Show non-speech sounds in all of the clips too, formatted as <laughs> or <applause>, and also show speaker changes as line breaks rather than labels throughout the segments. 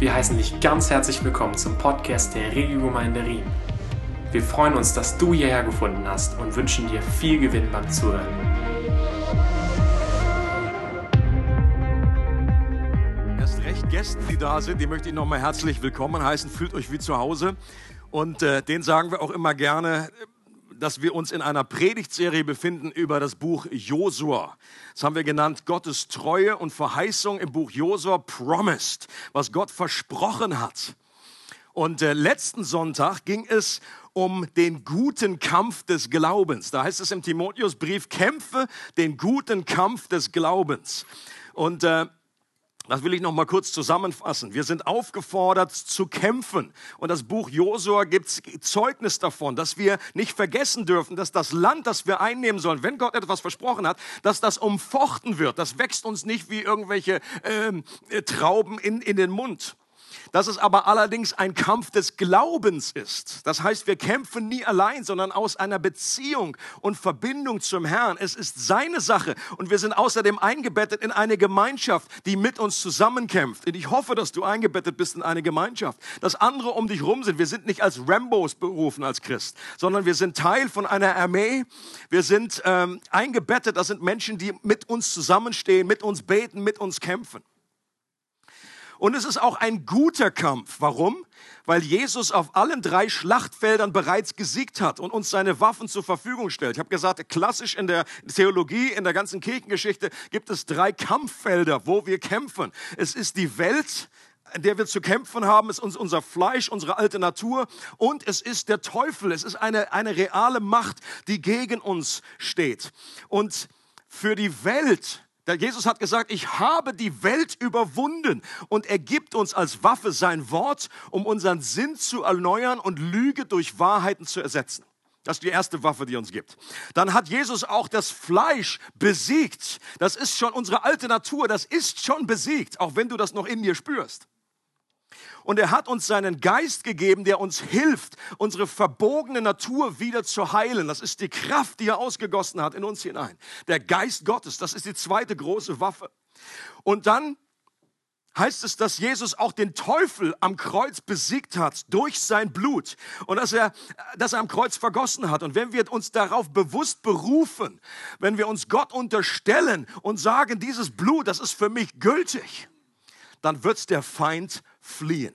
Wir heißen dich ganz herzlich willkommen zum Podcast der Regiogemeinde Riem. Wir freuen uns, dass du hierher gefunden hast und wünschen dir viel Gewinn beim Zuhören.
Erst recht Gästen, die da sind, die möchte ich nochmal herzlich willkommen heißen. Fühlt euch wie zu Hause. Und äh, den sagen wir auch immer gerne, dass wir uns in einer Predigtserie befinden über das Buch Josua. Das haben wir genannt Gottes Treue und Verheißung im Buch Josua Promised, was Gott versprochen hat. Und äh, letzten Sonntag ging es um den guten Kampf des Glaubens. Da heißt es im Timotheusbrief, kämpfe den guten Kampf des Glaubens. Und äh, das will ich noch mal kurz zusammenfassen. Wir sind aufgefordert zu kämpfen. Und das Buch Josua gibt Zeugnis davon, dass wir nicht vergessen dürfen, dass das Land, das wir einnehmen sollen, wenn Gott etwas versprochen hat, dass das umfochten wird. Das wächst uns nicht wie irgendwelche ähm, äh, Trauben in, in den Mund dass es aber allerdings ein Kampf des Glaubens ist. Das heißt, wir kämpfen nie allein, sondern aus einer Beziehung und Verbindung zum Herrn. Es ist seine Sache und wir sind außerdem eingebettet in eine Gemeinschaft, die mit uns zusammenkämpft. Und ich hoffe, dass du eingebettet bist in eine Gemeinschaft, dass andere um dich rum sind. Wir sind nicht als Rambos berufen als Christ, sondern wir sind Teil von einer Armee. Wir sind ähm, eingebettet. Das sind Menschen, die mit uns zusammenstehen, mit uns beten, mit uns kämpfen. Und es ist auch ein guter Kampf. Warum? Weil Jesus auf allen drei Schlachtfeldern bereits gesiegt hat und uns seine Waffen zur Verfügung stellt. Ich habe gesagt, klassisch in der Theologie, in der ganzen Kirchengeschichte gibt es drei Kampffelder, wo wir kämpfen. Es ist die Welt, in der wir zu kämpfen haben, ist unser Fleisch, unsere alte Natur und es ist der Teufel. Es ist eine, eine reale Macht, die gegen uns steht. Und für die Welt Jesus hat gesagt, ich habe die Welt überwunden und er gibt uns als Waffe sein Wort, um unseren Sinn zu erneuern und Lüge durch Wahrheiten zu ersetzen. Das ist die erste Waffe, die uns gibt. Dann hat Jesus auch das Fleisch besiegt. Das ist schon unsere alte Natur, das ist schon besiegt, auch wenn du das noch in dir spürst. Und er hat uns seinen Geist gegeben, der uns hilft, unsere verbogene Natur wieder zu heilen. Das ist die Kraft, die er ausgegossen hat in uns hinein. Der Geist Gottes, das ist die zweite große Waffe. Und dann heißt es, dass Jesus auch den Teufel am Kreuz besiegt hat durch sein Blut und dass er, dass er am Kreuz vergossen hat. Und wenn wir uns darauf bewusst berufen, wenn wir uns Gott unterstellen und sagen, dieses Blut, das ist für mich gültig, dann wird der Feind fliehen.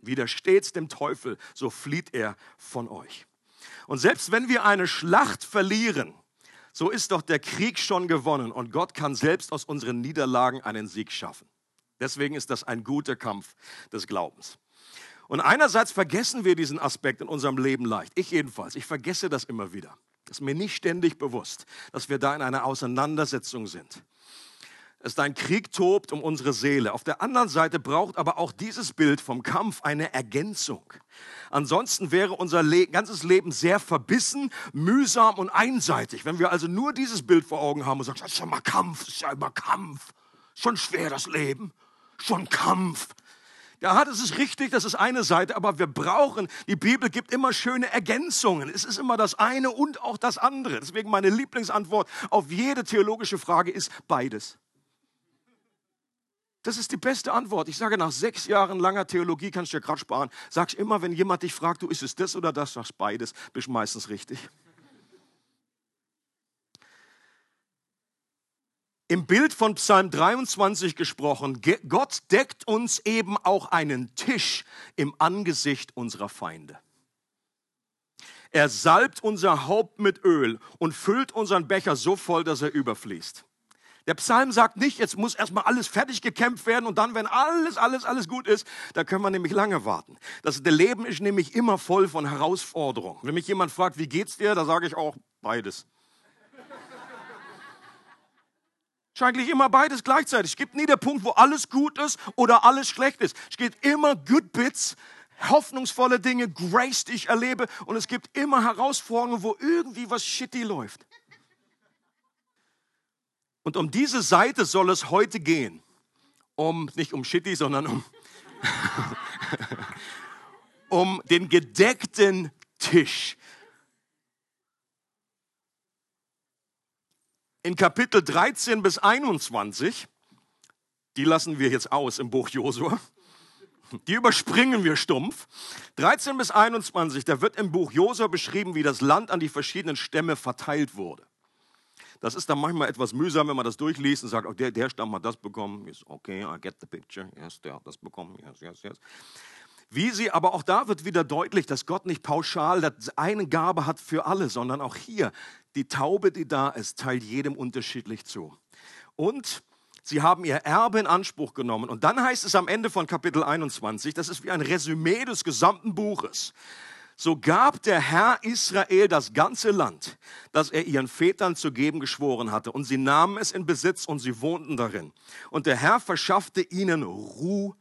Widersteht dem Teufel, so flieht er von euch. Und selbst wenn wir eine Schlacht verlieren, so ist doch der Krieg schon gewonnen und Gott kann selbst aus unseren Niederlagen einen Sieg schaffen. Deswegen ist das ein guter Kampf des Glaubens. Und einerseits vergessen wir diesen Aspekt in unserem Leben leicht. Ich jedenfalls, ich vergesse das immer wieder. Das ist mir nicht ständig bewusst, dass wir da in einer Auseinandersetzung sind es ein Krieg tobt um unsere Seele. Auf der anderen Seite braucht aber auch dieses Bild vom Kampf eine Ergänzung. Ansonsten wäre unser Le ganzes Leben sehr verbissen, mühsam und einseitig. Wenn wir also nur dieses Bild vor Augen haben und sagen, das ist ja immer Kampf, das ist ja immer Kampf. Schon schwer das Leben, schon Kampf. Ja, das ist richtig, das ist eine Seite, aber wir brauchen, die Bibel gibt immer schöne Ergänzungen. Es ist immer das eine und auch das andere. Deswegen meine Lieblingsantwort auf jede theologische Frage ist beides. Das ist die beste Antwort. Ich sage, nach sechs Jahren langer Theologie kannst du dir gerade sparen. Sagst immer, wenn jemand dich fragt, du ist es das oder das, sagst beides, bist meistens richtig. Im Bild von Psalm 23 gesprochen, Gott deckt uns eben auch einen Tisch im Angesicht unserer Feinde. Er salbt unser Haupt mit Öl und füllt unseren Becher so voll, dass er überfließt. Der Psalm sagt nicht, jetzt muss erstmal alles fertig gekämpft werden und dann, wenn alles, alles, alles gut ist, da können wir nämlich lange warten. Das Leben ist nämlich immer voll von Herausforderungen. Wenn mich jemand fragt, wie geht's dir, da sage ich auch beides. ist eigentlich immer beides gleichzeitig. Es gibt nie der Punkt, wo alles gut ist oder alles schlecht ist. Es gibt immer Good Bits, hoffnungsvolle Dinge, Grace, die ich erlebe. Und es gibt immer Herausforderungen, wo irgendwie was shitty läuft. Und um diese Seite soll es heute gehen. Um, nicht um Shitty, sondern um, <laughs> um den gedeckten Tisch. In Kapitel 13 bis 21, die lassen wir jetzt aus im Buch Josua. Die überspringen wir stumpf. 13 bis 21, da wird im Buch Josua beschrieben, wie das Land an die verschiedenen Stämme verteilt wurde. Das ist dann manchmal etwas mühsam, wenn man das durchliest und sagt, oh, der, der Stamm hat das bekommen. Yes, okay, I get the picture. Yes, der hat das bekommen. Yes, yes, yes. Wie sie, aber auch da wird wieder deutlich, dass Gott nicht pauschal eine Gabe hat für alle, sondern auch hier, die Taube, die da ist, teilt jedem unterschiedlich zu. Und sie haben ihr Erbe in Anspruch genommen. Und dann heißt es am Ende von Kapitel 21, das ist wie ein Resümee des gesamten Buches. So gab der Herr Israel das ganze Land, das er ihren Vätern zu geben geschworen hatte. Und sie nahmen es in Besitz und sie wohnten darin. Und der Herr verschaffte ihnen Ruhe.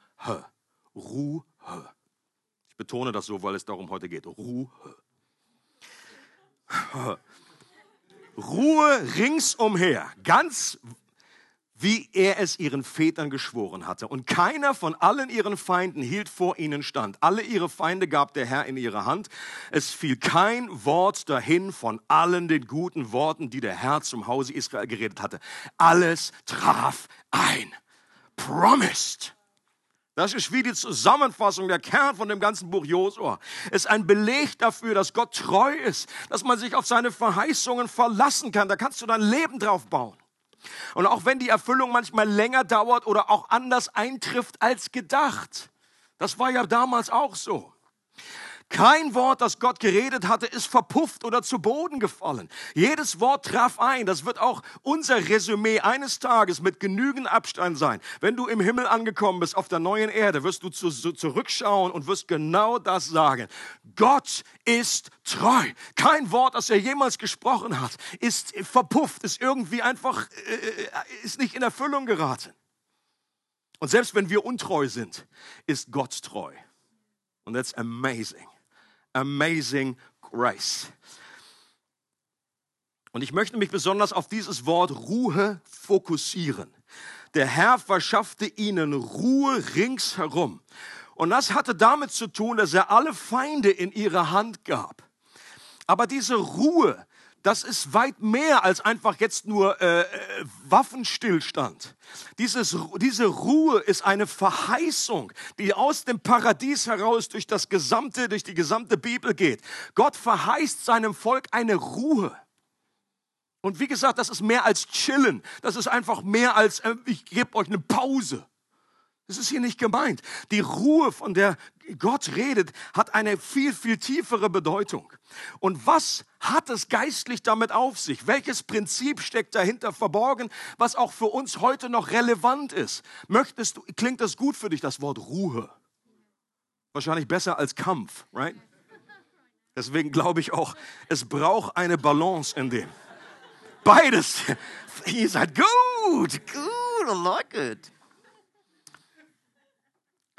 Ruhe betone das so, weil es darum heute geht. Ruhe. Ruhe ringsumher, ganz wie er es ihren Vätern geschworen hatte. Und keiner von allen ihren Feinden hielt vor ihnen stand. Alle ihre Feinde gab der Herr in ihre Hand. Es fiel kein Wort dahin von allen den guten Worten, die der Herr zum Hause Israel geredet hatte. Alles traf ein. Promised. Das ist wie die Zusammenfassung, der Kern von dem ganzen Buch Josua. Ist ein Beleg dafür, dass Gott treu ist, dass man sich auf seine Verheißungen verlassen kann. Da kannst du dein Leben drauf bauen. Und auch wenn die Erfüllung manchmal länger dauert oder auch anders eintrifft als gedacht. Das war ja damals auch so. Kein Wort, das Gott geredet hatte, ist verpufft oder zu Boden gefallen. Jedes Wort traf ein. Das wird auch unser Resümee eines Tages mit genügend Abstand sein. Wenn du im Himmel angekommen bist, auf der neuen Erde, wirst du zu, zu, zurückschauen und wirst genau das sagen. Gott ist treu. Kein Wort, das er jemals gesprochen hat, ist verpufft, ist irgendwie einfach, äh, ist nicht in Erfüllung geraten. Und selbst wenn wir untreu sind, ist Gott treu. Und that's amazing amazing grace. Und ich möchte mich besonders auf dieses Wort Ruhe fokussieren. Der Herr verschaffte ihnen Ruhe ringsherum. Und das hatte damit zu tun, dass er alle Feinde in ihre Hand gab. Aber diese Ruhe, das ist weit mehr als einfach jetzt nur äh, äh, Waffenstillstand. Dieses, diese Ruhe ist eine Verheißung, die aus dem Paradies heraus durch das gesamte, durch die gesamte Bibel geht. Gott verheißt seinem Volk eine Ruhe. Und wie gesagt, das ist mehr als chillen. Das ist einfach mehr als, äh, ich gebe euch eine Pause. Das ist hier nicht gemeint. Die Ruhe, von der Gott redet, hat eine viel, viel tiefere Bedeutung. Und was hat es geistlich damit auf sich? Welches Prinzip steckt dahinter verborgen, was auch für uns heute noch relevant ist? Möchtest du, klingt das gut für dich, das Wort Ruhe? Wahrscheinlich besser als Kampf, right? Deswegen glaube ich auch, es braucht eine Balance in dem. Beides. <laughs> Ihr seid gut, gut, I like it.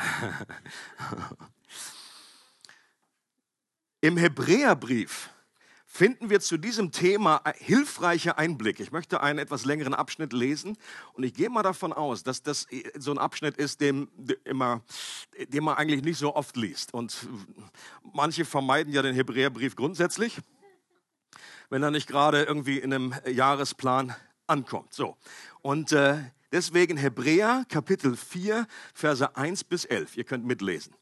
<laughs> Im Hebräerbrief finden wir zu diesem Thema hilfreiche Einblicke. Ich möchte einen etwas längeren Abschnitt lesen und ich gehe mal davon aus, dass das so ein Abschnitt ist, den, immer, den man eigentlich nicht so oft liest. Und manche vermeiden ja den Hebräerbrief grundsätzlich, wenn er nicht gerade irgendwie in einem Jahresplan ankommt. So. Und äh, Deswegen Hebräer Kapitel 4, Verse 1 bis 11. Ihr könnt mitlesen.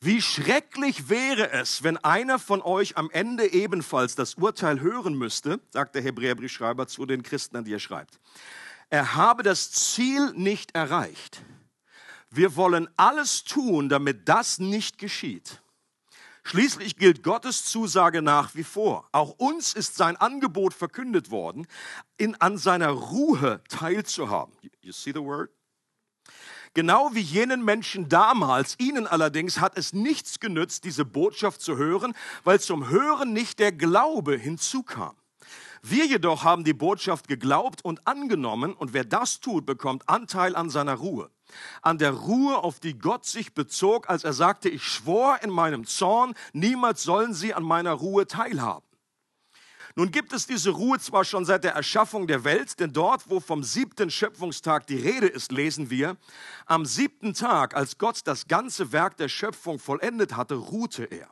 Wie schrecklich wäre es, wenn einer von euch am Ende ebenfalls das Urteil hören müsste, sagt der Hebräerbriefschreiber zu den Christen, an die er schreibt. Er habe das Ziel nicht erreicht. Wir wollen alles tun, damit das nicht geschieht. Schließlich gilt Gottes Zusage nach wie vor. Auch uns ist sein Angebot verkündet worden, in, an seiner Ruhe teilzuhaben. You see the word? Genau wie jenen Menschen damals, ihnen allerdings hat es nichts genützt, diese Botschaft zu hören, weil zum Hören nicht der Glaube hinzukam. Wir jedoch haben die Botschaft geglaubt und angenommen, und wer das tut, bekommt Anteil an seiner Ruhe an der Ruhe, auf die Gott sich bezog, als er sagte, ich schwor in meinem Zorn, niemals sollen sie an meiner Ruhe teilhaben. Nun gibt es diese Ruhe zwar schon seit der Erschaffung der Welt, denn dort, wo vom siebten Schöpfungstag die Rede ist, lesen wir, am siebten Tag, als Gott das ganze Werk der Schöpfung vollendet hatte, ruhte er.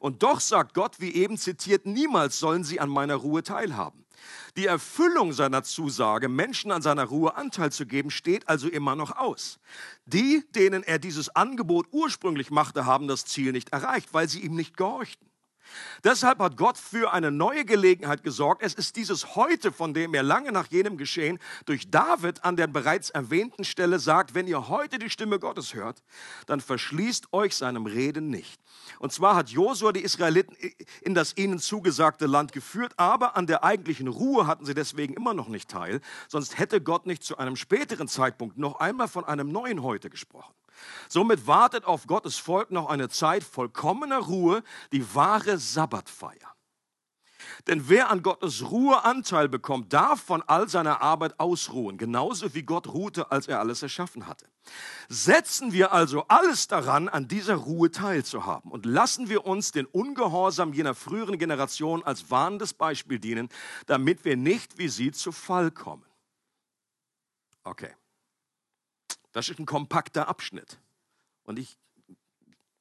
Und doch sagt Gott, wie eben zitiert, niemals sollen sie an meiner Ruhe teilhaben. Die Erfüllung seiner Zusage, Menschen an seiner Ruhe Anteil zu geben, steht also immer noch aus. Die, denen er dieses Angebot ursprünglich machte, haben das Ziel nicht erreicht, weil sie ihm nicht gehorchten. Deshalb hat Gott für eine neue Gelegenheit gesorgt. Es ist dieses heute, von dem er lange nach jenem Geschehen durch David an der bereits erwähnten Stelle sagt, wenn ihr heute die Stimme Gottes hört, dann verschließt euch seinem Reden nicht. Und zwar hat Josua die Israeliten in das ihnen zugesagte Land geführt, aber an der eigentlichen Ruhe hatten sie deswegen immer noch nicht teil, sonst hätte Gott nicht zu einem späteren Zeitpunkt noch einmal von einem neuen heute gesprochen. Somit wartet auf Gottes Volk noch eine Zeit vollkommener Ruhe, die wahre Sabbatfeier. Denn wer an Gottes Ruhe Anteil bekommt, darf von all seiner Arbeit ausruhen, genauso wie Gott ruhte, als er alles erschaffen hatte. Setzen wir also alles daran, an dieser Ruhe teilzuhaben und lassen wir uns den Ungehorsam jener früheren Generation als warnendes Beispiel dienen, damit wir nicht wie sie zu Fall kommen. Okay. Das ist ein kompakter Abschnitt. Und ich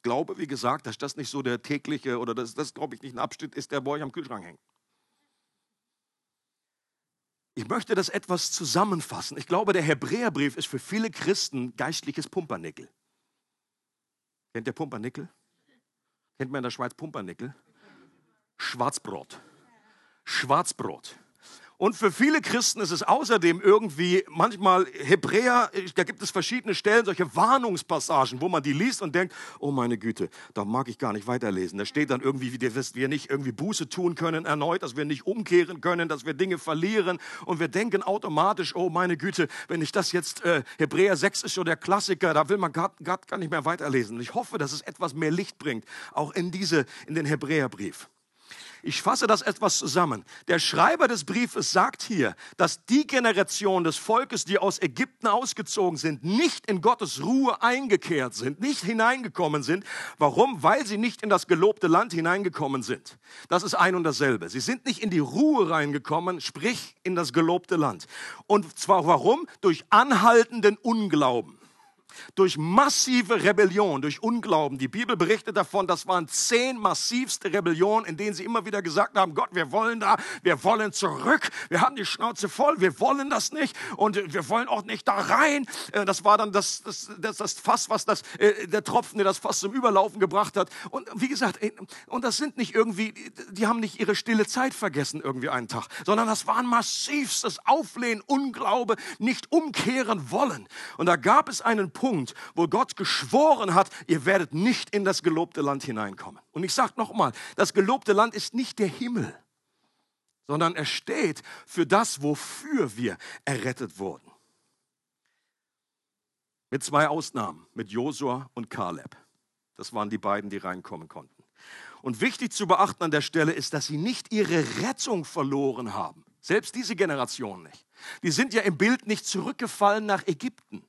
glaube, wie gesagt, dass das nicht so der tägliche oder das, das glaube ich, nicht ein Abschnitt ist, der bei euch am Kühlschrank hängt. Ich möchte das etwas zusammenfassen. Ich glaube, der Hebräerbrief ist für viele Christen geistliches Pumpernickel. Kennt ihr Pumpernickel? Kennt man in der Schweiz Pumpernickel? Schwarzbrot. Schwarzbrot. Und für viele Christen ist es außerdem irgendwie manchmal Hebräer, da gibt es verschiedene Stellen, solche Warnungspassagen, wo man die liest und denkt, oh meine Güte, da mag ich gar nicht weiterlesen. Da steht dann irgendwie, dass wir nicht irgendwie Buße tun können erneut, dass wir nicht umkehren können, dass wir Dinge verlieren. Und wir denken automatisch, oh meine Güte, wenn ich das jetzt, äh, Hebräer 6 ist schon der Klassiker, da will man gar, gar, gar nicht mehr weiterlesen. Und ich hoffe, dass es etwas mehr Licht bringt, auch in diese, in den Hebräerbrief. Ich fasse das etwas zusammen. Der Schreiber des Briefes sagt hier, dass die Generation des Volkes, die aus Ägypten ausgezogen sind, nicht in Gottes Ruhe eingekehrt sind, nicht hineingekommen sind. Warum? Weil sie nicht in das gelobte Land hineingekommen sind. Das ist ein und dasselbe. Sie sind nicht in die Ruhe reingekommen, sprich in das gelobte Land. Und zwar warum? Durch anhaltenden Unglauben durch massive Rebellion, durch Unglauben. Die Bibel berichtet davon, das waren zehn massivste Rebellionen, in denen sie immer wieder gesagt haben, Gott, wir wollen da, wir wollen zurück, wir haben die Schnauze voll, wir wollen das nicht und wir wollen auch nicht da rein. Äh, das war dann das, das, das, das Fass, was das, äh, der Tropfen, der das Fass zum Überlaufen gebracht hat. Und wie gesagt, und das sind nicht irgendwie, die haben nicht ihre stille Zeit vergessen irgendwie einen Tag, sondern das war ein massivstes Auflehnen, Unglaube, nicht umkehren wollen. Und da gab es einen Punkt, wo Gott geschworen hat, ihr werdet nicht in das gelobte Land hineinkommen. Und ich sage nochmal, das gelobte Land ist nicht der Himmel, sondern er steht für das, wofür wir errettet wurden. Mit zwei Ausnahmen, mit Josua und Kaleb. Das waren die beiden, die reinkommen konnten. Und wichtig zu beachten an der Stelle ist, dass sie nicht ihre Rettung verloren haben. Selbst diese Generation nicht. Die sind ja im Bild nicht zurückgefallen nach Ägypten.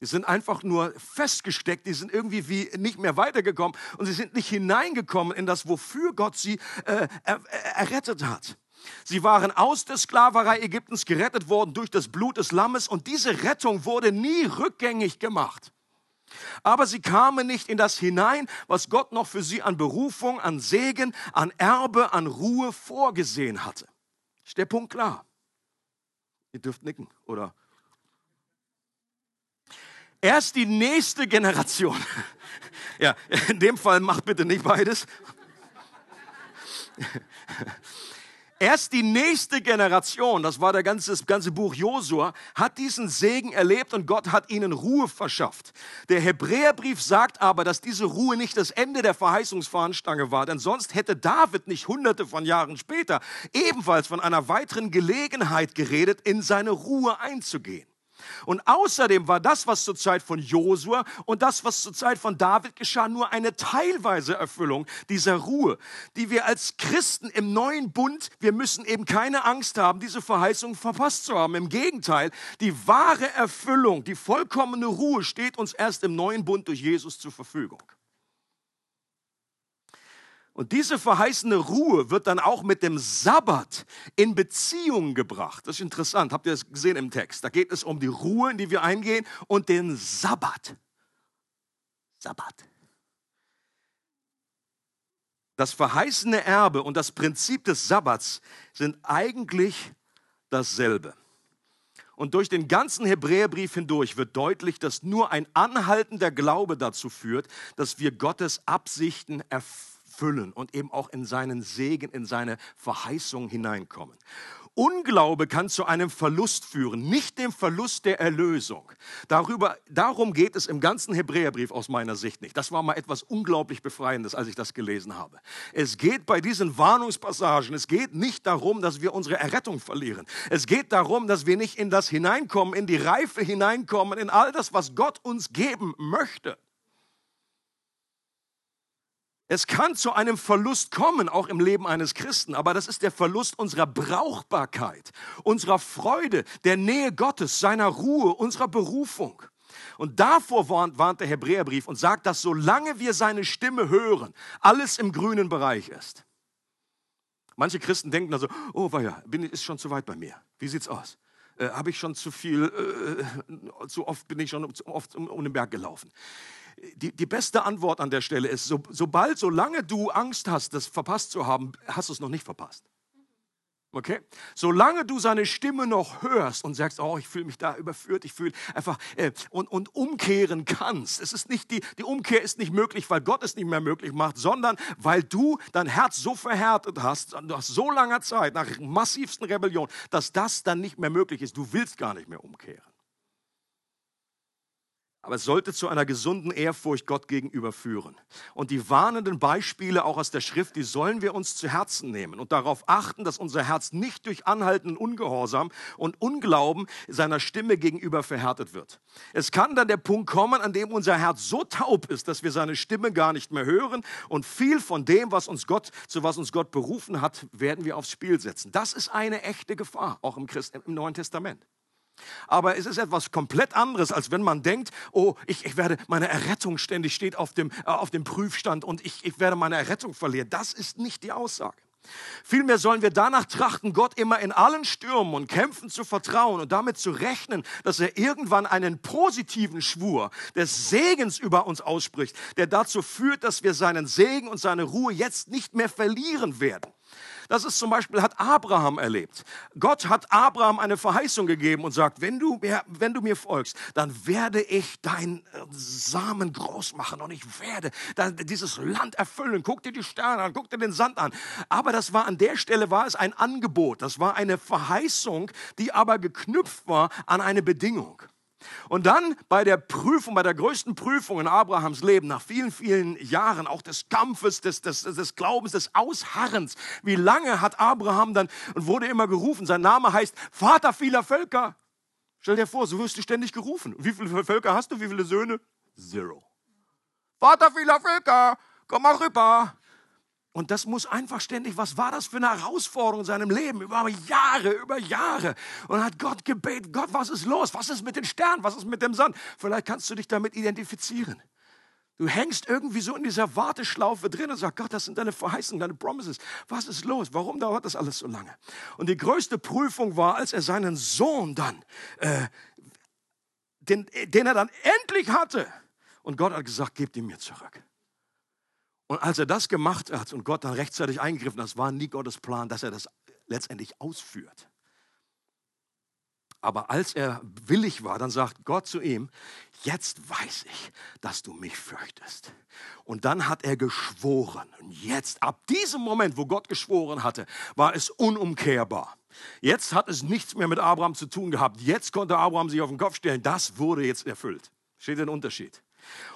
Die sind einfach nur festgesteckt, die sind irgendwie wie nicht mehr weitergekommen und sie sind nicht hineingekommen in das, wofür Gott sie äh, er, errettet hat. Sie waren aus der Sklaverei Ägyptens gerettet worden durch das Blut des Lammes und diese Rettung wurde nie rückgängig gemacht. Aber sie kamen nicht in das hinein, was Gott noch für sie an Berufung, an Segen, an Erbe, an Ruhe vorgesehen hatte. Ist der Punkt klar? Ihr dürft nicken oder Erst die nächste Generation. <laughs> Ja, in dem Fall macht bitte nicht beides. <laughs> Erst die nächste Generation, das war der ganze, das ganze Buch Josua, hat diesen Segen erlebt und Gott hat ihnen Ruhe verschafft. Der Hebräerbrief sagt aber, dass diese Ruhe nicht das Ende der Verheißungsfahnenstange war, denn sonst hätte David nicht hunderte von Jahren später ebenfalls von einer weiteren Gelegenheit geredet, in seine Ruhe einzugehen. Und außerdem war das, was zur Zeit von Josua und das, was zur Zeit von David geschah, nur eine teilweise Erfüllung dieser Ruhe, die wir als Christen im neuen Bund, wir müssen eben keine Angst haben, diese Verheißung verpasst zu haben. Im Gegenteil, die wahre Erfüllung, die vollkommene Ruhe steht uns erst im neuen Bund durch Jesus zur Verfügung. Und diese verheißene Ruhe wird dann auch mit dem Sabbat in Beziehung gebracht. Das ist interessant. Habt ihr das gesehen im Text? Da geht es um die Ruhe, in die wir eingehen und den Sabbat. Sabbat. Das verheißene Erbe und das Prinzip des Sabbats sind eigentlich dasselbe. Und durch den ganzen Hebräerbrief hindurch wird deutlich, dass nur ein anhaltender Glaube dazu führt, dass wir Gottes Absichten erfüllen und eben auch in seinen Segen, in seine Verheißung hineinkommen. Unglaube kann zu einem Verlust führen, nicht dem Verlust der Erlösung. Darüber, darum geht es im ganzen Hebräerbrief aus meiner Sicht nicht. Das war mal etwas unglaublich Befreiendes, als ich das gelesen habe. Es geht bei diesen Warnungspassagen, es geht nicht darum, dass wir unsere Errettung verlieren. Es geht darum, dass wir nicht in das hineinkommen, in die Reife hineinkommen, in all das, was Gott uns geben möchte. Es kann zu einem Verlust kommen, auch im Leben eines Christen, aber das ist der Verlust unserer Brauchbarkeit, unserer Freude, der Nähe Gottes, seiner Ruhe, unserer Berufung. Und davor warnt, warnt der Hebräerbrief und sagt, dass solange wir seine Stimme hören, alles im grünen Bereich ist. Manche Christen denken also, oh, weia, bin, ist schon zu weit bei mir. Wie sieht's aus? Äh, Habe ich schon zu viel, äh, zu oft bin ich schon zu oft um, um den Berg gelaufen die, die beste Antwort an der Stelle ist, so, sobald, solange du Angst hast, das verpasst zu haben, hast du es noch nicht verpasst. Okay? Solange du seine Stimme noch hörst und sagst, oh, ich fühle mich da überführt, ich fühle einfach äh, und, und umkehren kannst. Es ist nicht die, die Umkehr ist nicht möglich, weil Gott es nicht mehr möglich macht, sondern weil du dein Herz so verhärtet hast, nach so langer Zeit, nach massivsten Rebellion, dass das dann nicht mehr möglich ist. Du willst gar nicht mehr umkehren. Aber es sollte zu einer gesunden Ehrfurcht Gott gegenüber führen. Und die warnenden Beispiele auch aus der Schrift, die sollen wir uns zu Herzen nehmen und darauf achten, dass unser Herz nicht durch anhaltenden Ungehorsam und Unglauben seiner Stimme gegenüber verhärtet wird. Es kann dann der Punkt kommen, an dem unser Herz so taub ist, dass wir seine Stimme gar nicht mehr hören und viel von dem, was uns Gott, zu was uns Gott berufen hat, werden wir aufs Spiel setzen. Das ist eine echte Gefahr, auch im, Christ, im Neuen Testament. Aber es ist etwas komplett anderes, als wenn man denkt, oh, ich, ich werde, meine Errettung ständig steht auf dem, äh, auf dem Prüfstand und ich, ich werde meine Errettung verlieren. Das ist nicht die Aussage. Vielmehr sollen wir danach trachten, Gott immer in allen Stürmen und Kämpfen zu vertrauen und damit zu rechnen, dass er irgendwann einen positiven Schwur des Segens über uns ausspricht, der dazu führt, dass wir seinen Segen und seine Ruhe jetzt nicht mehr verlieren werden. Das ist zum Beispiel, hat Abraham erlebt. Gott hat Abraham eine Verheißung gegeben und sagt, wenn du, mir, wenn du mir folgst, dann werde ich dein Samen groß machen und ich werde dieses Land erfüllen. Guck dir die Sterne an, guck dir den Sand an. Aber das war an der Stelle war es ein Angebot. Das war eine Verheißung, die aber geknüpft war an eine Bedingung. Und dann bei der Prüfung, bei der größten Prüfung in Abrahams Leben, nach vielen, vielen Jahren auch des Kampfes, des, des, des Glaubens, des Ausharrens, wie lange hat Abraham dann und wurde immer gerufen? Sein Name heißt Vater vieler Völker. Stell dir vor, so wirst du ständig gerufen. Wie viele Völker hast du? Wie viele Söhne? Zero. Vater vieler Völker, komm mal rüber. Und das muss einfach ständig, was war das für eine Herausforderung in seinem Leben? Über Jahre, über Jahre. Und hat Gott gebeten, Gott, was ist los? Was ist mit den Sternen? Was ist mit dem Sand? Vielleicht kannst du dich damit identifizieren. Du hängst irgendwie so in dieser Warteschlaufe drin und sagst, Gott, das sind deine Verheißungen, deine Promises. Was ist los? Warum dauert das alles so lange? Und die größte Prüfung war, als er seinen Sohn dann, äh, den, den er dann endlich hatte. Und Gott hat gesagt, gebt ihn mir zurück. Und als er das gemacht hat und Gott dann rechtzeitig eingegriffen, das war nie Gottes Plan, dass er das letztendlich ausführt. Aber als er willig war, dann sagt Gott zu ihm, jetzt weiß ich, dass du mich fürchtest. Und dann hat er geschworen. Und jetzt, ab diesem Moment, wo Gott geschworen hatte, war es unumkehrbar. Jetzt hat es nichts mehr mit Abraham zu tun gehabt. Jetzt konnte Abraham sich auf den Kopf stellen. Das wurde jetzt erfüllt. Steht ein Unterschied.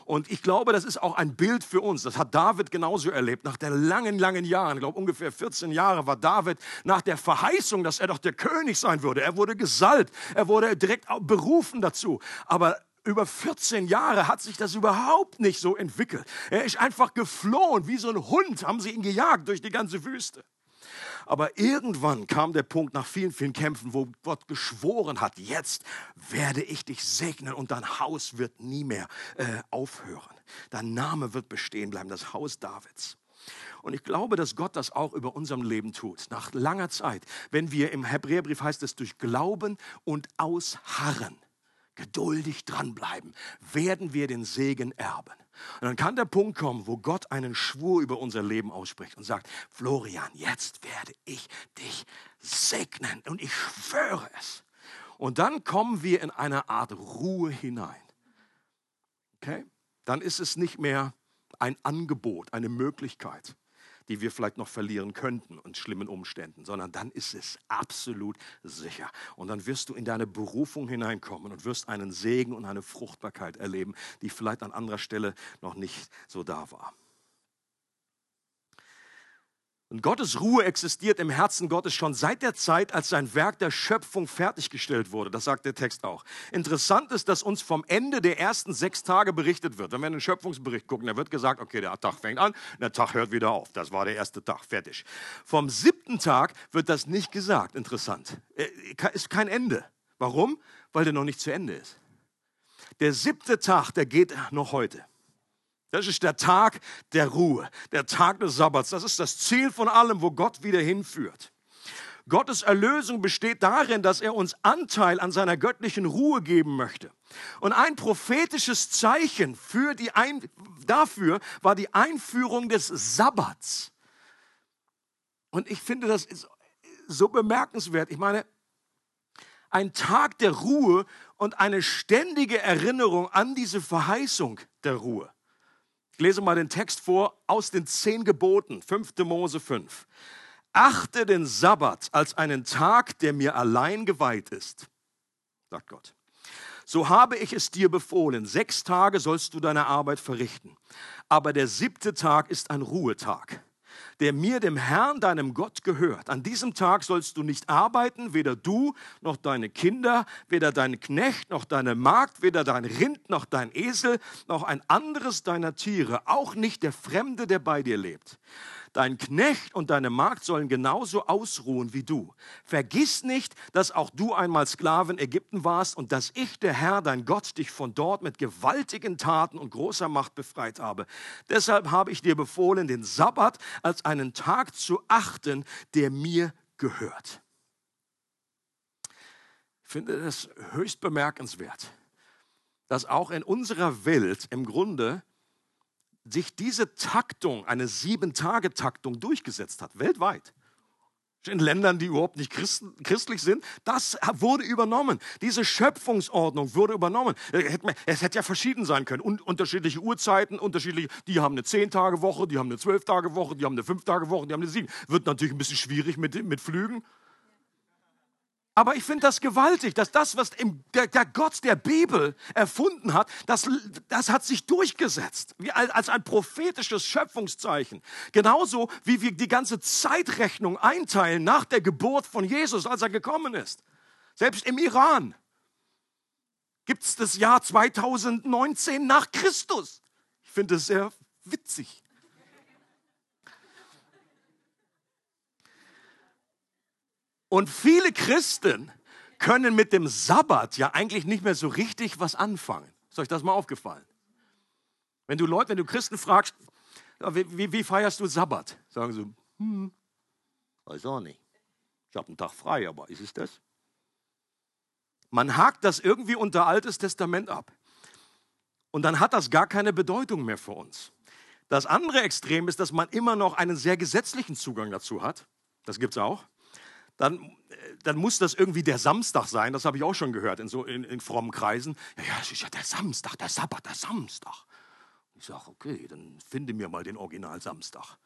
Und ich glaube, das ist auch ein Bild für uns. Das hat David genauso erlebt. Nach den langen, langen Jahren, ich glaube ungefähr 14 Jahre war David nach der Verheißung, dass er doch der König sein würde. Er wurde gesalbt, er wurde direkt berufen dazu. Aber über 14 Jahre hat sich das überhaupt nicht so entwickelt. Er ist einfach geflohen, wie so ein Hund haben sie ihn gejagt durch die ganze Wüste. Aber irgendwann kam der Punkt nach vielen, vielen Kämpfen, wo Gott geschworen hat, jetzt werde ich dich segnen und dein Haus wird nie mehr äh, aufhören. Dein Name wird bestehen bleiben, das Haus Davids. Und ich glaube, dass Gott das auch über unserem Leben tut. Nach langer Zeit, wenn wir im Hebräerbrief heißt es durch Glauben und Ausharren geduldig dranbleiben, werden wir den Segen erben. Und dann kann der Punkt kommen, wo Gott einen Schwur über unser Leben ausspricht und sagt, Florian, jetzt werde ich dich segnen und ich schwöre es. Und dann kommen wir in eine Art Ruhe hinein. Okay? Dann ist es nicht mehr ein Angebot, eine Möglichkeit, die wir vielleicht noch verlieren könnten in schlimmen Umständen, sondern dann ist es absolut sicher. Und dann wirst du in deine Berufung hineinkommen und wirst einen Segen und eine Fruchtbarkeit erleben, die vielleicht an anderer Stelle noch nicht so da war. Und Gottes Ruhe existiert im Herzen Gottes schon seit der Zeit, als sein Werk der Schöpfung fertiggestellt wurde. Das sagt der Text auch. Interessant ist, dass uns vom Ende der ersten sechs Tage berichtet wird. Wenn wir in den Schöpfungsbericht gucken, da wird gesagt, okay, der Tag fängt an, der Tag hört wieder auf. Das war der erste Tag, fertig. Vom siebten Tag wird das nicht gesagt. Interessant. Äh, ist kein Ende. Warum? Weil der noch nicht zu Ende ist. Der siebte Tag, der geht noch heute. Das ist der Tag der Ruhe, der Tag des Sabbats. Das ist das Ziel von allem, wo Gott wieder hinführt. Gottes Erlösung besteht darin, dass er uns Anteil an seiner göttlichen Ruhe geben möchte. Und ein prophetisches Zeichen für die ein dafür war die Einführung des Sabbats. Und ich finde das so bemerkenswert. Ich meine, ein Tag der Ruhe und eine ständige Erinnerung an diese Verheißung der Ruhe. Ich lese mal den Text vor aus den zehn Geboten, 5. Mose 5. Achte den Sabbat als einen Tag, der mir allein geweiht ist, sagt Gott. So habe ich es dir befohlen. Sechs Tage sollst du deine Arbeit verrichten. Aber der siebte Tag ist ein Ruhetag der mir, dem Herrn, deinem Gott gehört. An diesem Tag sollst du nicht arbeiten, weder du noch deine Kinder, weder dein Knecht noch deine Magd, weder dein Rind noch dein Esel, noch ein anderes deiner Tiere, auch nicht der Fremde, der bei dir lebt. Dein Knecht und deine Magd sollen genauso ausruhen wie du. Vergiss nicht, dass auch du einmal Sklaven Ägypten warst und dass ich, der Herr, dein Gott, dich von dort mit gewaltigen Taten und großer Macht befreit habe. Deshalb habe ich dir befohlen, den Sabbat als einen Tag zu achten, der mir gehört. Ich finde das höchst bemerkenswert, dass auch in unserer Welt im Grunde sich diese Taktung, eine Sieben-Tage-Taktung durchgesetzt hat, weltweit. In Ländern, die überhaupt nicht christlich sind, das wurde übernommen. Diese Schöpfungsordnung wurde übernommen. Es hätte ja verschieden sein können. unterschiedliche Uhrzeiten, unterschiedliche. Die haben eine Zehn-Tage-Woche, die haben eine Zwölf-Tage-Woche, die haben eine Fünf-Tage-Woche, die haben eine Sieben. Wird natürlich ein bisschen schwierig mit, mit Flügen. Aber ich finde das gewaltig, dass das, was der, Gott der Bibel erfunden hat, das, das hat sich durchgesetzt, als ein prophetisches Schöpfungszeichen. Genauso wie wir die ganze Zeitrechnung einteilen nach der Geburt von Jesus, als er gekommen ist. Selbst im Iran gibt es das Jahr 2019 nach Christus. Ich finde es sehr witzig. Und viele Christen können mit dem Sabbat ja eigentlich nicht mehr so richtig was anfangen. Ist euch das mal aufgefallen? Wenn du Leute, wenn du Christen fragst, wie, wie, wie feierst du Sabbat? Sagen sie, hm, weiß auch nicht. Ich habe einen Tag frei, aber ist es das? Man hakt das irgendwie unter Altes Testament ab. Und dann hat das gar keine Bedeutung mehr für uns. Das andere Extrem ist, dass man immer noch einen sehr gesetzlichen Zugang dazu hat. Das gibt es auch dann, äh, dann muss das irgendwie der Samstag sein. Das habe ich auch schon gehört in, so, in, in frommen Kreisen. Ja, ja, es ist ja der Samstag, der Sabbat, der Samstag. Ich sage, okay, dann finde mir mal den Original Samstag.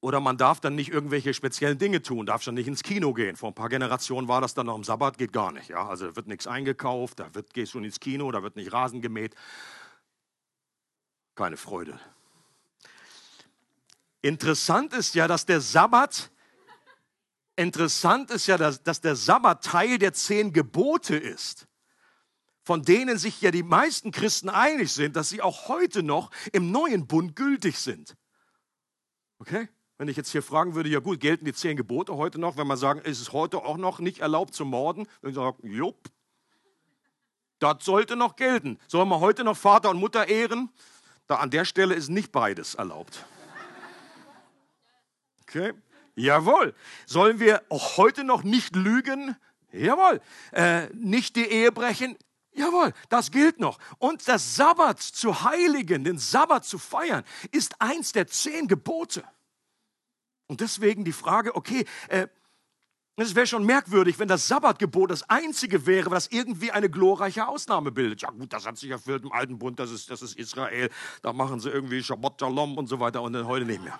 Oder man darf dann nicht irgendwelche speziellen Dinge tun, darf schon nicht ins Kino gehen. Vor ein paar Generationen war das dann noch am Sabbat, geht gar nicht. Ja? Also da wird nichts eingekauft, da wird, gehst du ins Kino, da wird nicht Rasen gemäht. Keine Freude. Interessant ist ja, dass der Sabbat Interessant ist ja, dass, dass der Sabbat Teil der zehn Gebote ist, von denen sich ja die meisten Christen einig sind, dass sie auch heute noch im neuen Bund gültig sind. Okay? Wenn ich jetzt hier fragen würde, ja gut, gelten die zehn Gebote heute noch? Wenn man sagen, ist es heute auch noch nicht erlaubt zu morden? Dann sage, jupp, das sollte noch gelten. Sollen wir heute noch Vater und Mutter ehren? Da an der Stelle ist nicht beides erlaubt. Okay? Jawohl. Sollen wir auch heute noch nicht lügen? Jawohl. Äh, nicht die Ehe brechen. Jawohl, das gilt noch. Und das Sabbat zu heiligen, den Sabbat zu feiern, ist eins der zehn Gebote. Und deswegen die Frage, okay, äh, es wäre schon merkwürdig, wenn das Sabbatgebot das einzige wäre, was irgendwie eine glorreiche Ausnahme bildet. Ja gut, das hat sich erfüllt im Alten Bund, das ist, das ist Israel, da machen sie irgendwie Shabbat Shalom und so weiter und dann heute nicht mehr.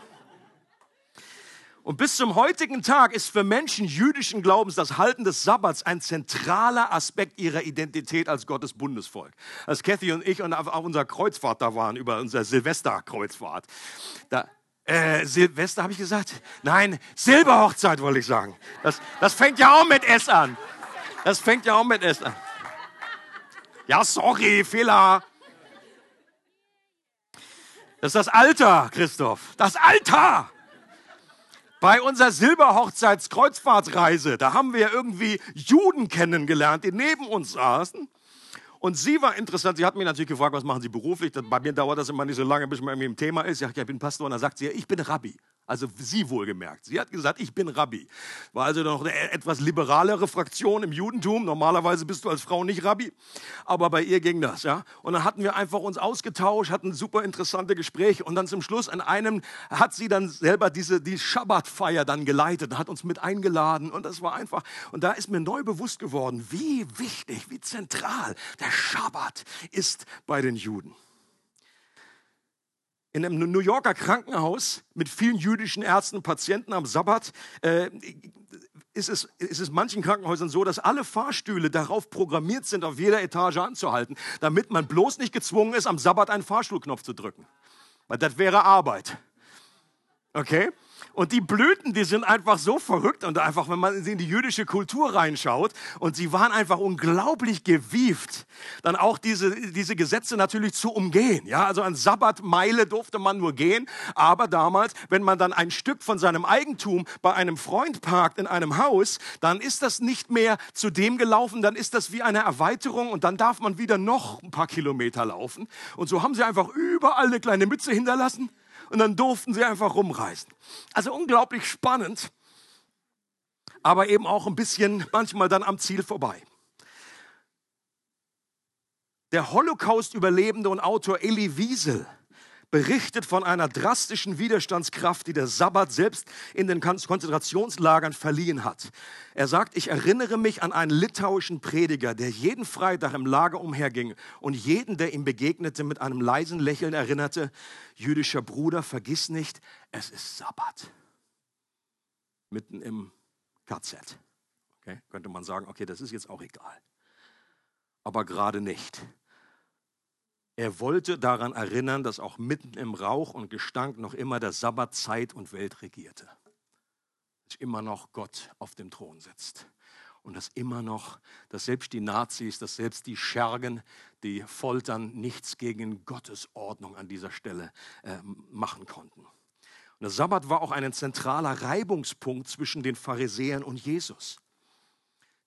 Und bis zum heutigen Tag ist für Menschen jüdischen Glaubens das Halten des Sabbats ein zentraler Aspekt ihrer Identität als Gottes Bundesvolk. Als Kathy und ich und auf unserer Kreuzfahrt da waren, über unser Silvesterkreuzfahrt, da, äh, Silvester habe ich gesagt? Nein, Silberhochzeit wollte ich sagen. Das, das fängt ja auch mit S an. Das fängt ja auch mit S an. Ja, sorry, Fehler. Das ist das Alter, Christoph. Das Alter! Bei unserer Silberhochzeitskreuzfahrtreise, da haben wir irgendwie Juden kennengelernt, die neben uns saßen. Und sie war interessant. Sie hat mich natürlich gefragt, was machen Sie beruflich? Bei mir dauert das immer nicht so lange, bis man irgendwie im Thema ist. Ich, ich bin Pastor und dann sagt sie, ich bin Rabbi. Also sie wohlgemerkt. Sie hat gesagt, ich bin Rabbi. War also noch eine etwas liberalere Fraktion im Judentum. Normalerweise bist du als Frau nicht Rabbi. Aber bei ihr ging das, ja. Und dann hatten wir einfach uns ausgetauscht, hatten super interessante Gespräche. Und dann zum Schluss an einem hat sie dann selber diese, die Schabbatfeier dann geleitet, hat uns mit eingeladen. Und das war einfach, und da ist mir neu bewusst geworden, wie wichtig, wie zentral der Schabbat ist bei den Juden in einem New Yorker Krankenhaus mit vielen jüdischen Ärzten und Patienten am Sabbat äh, ist, es, ist es manchen Krankenhäusern so, dass alle Fahrstühle darauf programmiert sind, auf jeder Etage anzuhalten, damit man bloß nicht gezwungen ist, am Sabbat einen Fahrstuhlknopf zu drücken. Weil das wäre Arbeit. Okay? Und die Blüten, die sind einfach so verrückt und einfach, wenn man in die jüdische Kultur reinschaut, und sie waren einfach unglaublich gewieft, dann auch diese, diese Gesetze natürlich zu umgehen. Ja, also an Sabbatmeile durfte man nur gehen, aber damals, wenn man dann ein Stück von seinem Eigentum bei einem Freund parkt in einem Haus, dann ist das nicht mehr zu dem gelaufen, dann ist das wie eine Erweiterung und dann darf man wieder noch ein paar Kilometer laufen. Und so haben sie einfach überall eine kleine Mütze hinterlassen und dann durften sie einfach rumreisen. Also unglaublich spannend, aber eben auch ein bisschen manchmal dann am Ziel vorbei. Der Holocaust-Überlebende und Autor Elie Wiesel berichtet von einer drastischen Widerstandskraft, die der Sabbat selbst in den Konzentrationslagern verliehen hat. Er sagt, ich erinnere mich an einen litauischen Prediger, der jeden Freitag im Lager umherging und jeden, der ihm begegnete, mit einem leisen Lächeln erinnerte, jüdischer Bruder, vergiss nicht, es ist Sabbat. Mitten im KZ. Okay? Könnte man sagen, okay, das ist jetzt auch egal. Aber gerade nicht. Er wollte daran erinnern, dass auch mitten im Rauch und Gestank noch immer der Sabbat Zeit und Welt regierte. Dass immer noch Gott auf dem Thron sitzt. Und dass immer noch, dass selbst die Nazis, dass selbst die Schergen, die foltern, nichts gegen Gottes Ordnung an dieser Stelle äh, machen konnten. Und der Sabbat war auch ein zentraler Reibungspunkt zwischen den Pharisäern und Jesus.